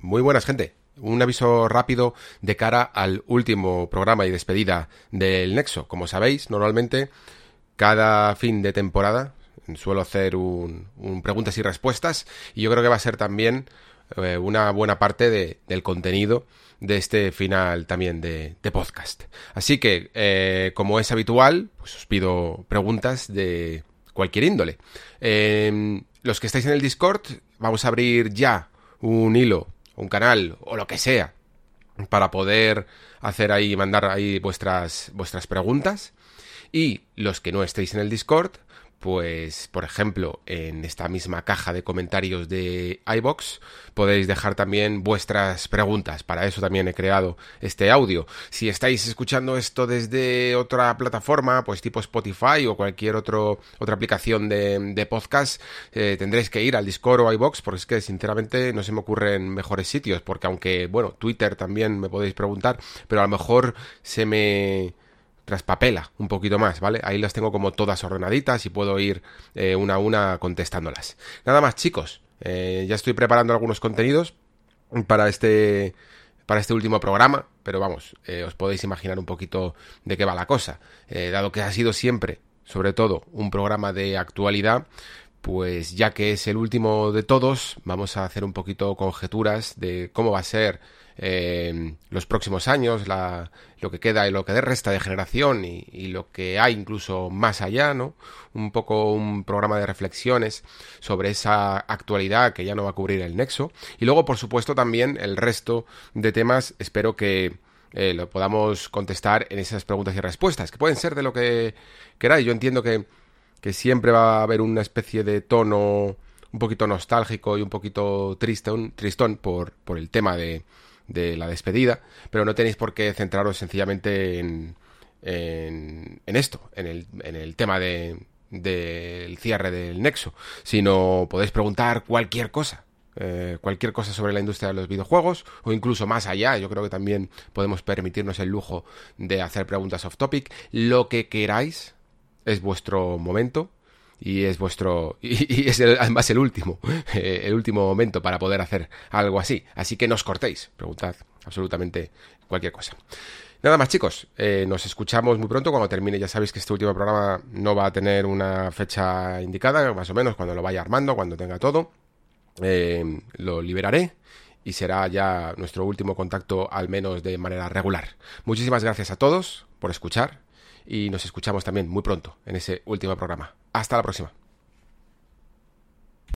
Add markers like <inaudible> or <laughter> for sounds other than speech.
Muy buenas, gente. Un aviso rápido de cara al último programa y despedida del Nexo. Como sabéis, normalmente cada fin de temporada suelo hacer un, preguntas y respuestas y yo creo que va a ser también eh, una buena parte del contenido de este final también de, podcast. Así que, eh, como es habitual, pues os pido preguntas de cualquier índole. Em, los que estáis en el Discord, vamos a abrir ya un hilo un canal o lo que sea para poder hacer ahí, mandar ahí vuestras, vuestras preguntas. Y los que no estéis en el Discord, pues por ejemplo en esta misma caja de comentarios de iBox podéis dejar también vuestras preguntas. Para eso también he creado este audio. Si estáis escuchando esto desde otra plataforma pues tipo Spotify o cualquier otro otra aplicación de, podcast eh, tendréis que ir al Discord o iBox porque es que sinceramente no se me ocurren mejores sitios porque aunque bueno Twitter también me podéis preguntar pero a lo mejor se me traspapela un poquito más, ¿vale? Ahí las tengo como todas ordenaditas y puedo ir eh, una a una contestándolas. Nada más, chicos, eh, ya estoy preparando algunos contenidos para este para este último programa, pero vamos, eh, os podéis imaginar un poquito de qué va la cosa. dado que ha sido siempre, sobre todo, un programa de actualidad, pues ya que es el último de todos, vamos a hacer un poquito conjeturas de cómo va a ser eh, los próximos años, la, lo que queda y lo que resta de generación y, lo que hay incluso más allá, ¿no? Un poco un programa de reflexiones sobre esa actualidad que ya no va a cubrir el nexo. Y luego, por supuesto, también el resto de temas, espero que eh, lo podamos contestar en esas preguntas y respuestas, que pueden ser de lo que queráis. Yo entiendo que, que siempre va a haber una especie de tono un poquito nostálgico y un poquito tristón, tristón por, por el tema de, de la despedida, pero no tenéis por qué centraros sencillamente en, en, esto, en el, en el tema de, del cierre del nexo, sino podéis preguntar cualquier cosa. Eh, cualquier cosa sobre la industria de los videojuegos o incluso más allá, yo creo que también podemos permitirnos el lujo de hacer preguntas off topic, lo que queráis es vuestro momento, y es vuestro <laughs> y, es además el último <laughs> eh, el último momento para poder hacer algo así. Así que no os cortéis preguntad absolutamente cualquier cosa. Nada más chicos eh, nos escuchamos muy pronto cuando termine ya sabéis que este último programa no va a tener una fecha indicada más o menos cuando lo vaya armando cuando tenga todo. Eh, lo liberaré y será ya nuestro último contacto al menos de manera regular. Muchísimas gracias a todos por escuchar y nos escuchamos también muy pronto en ese último programa. Hasta la próxima.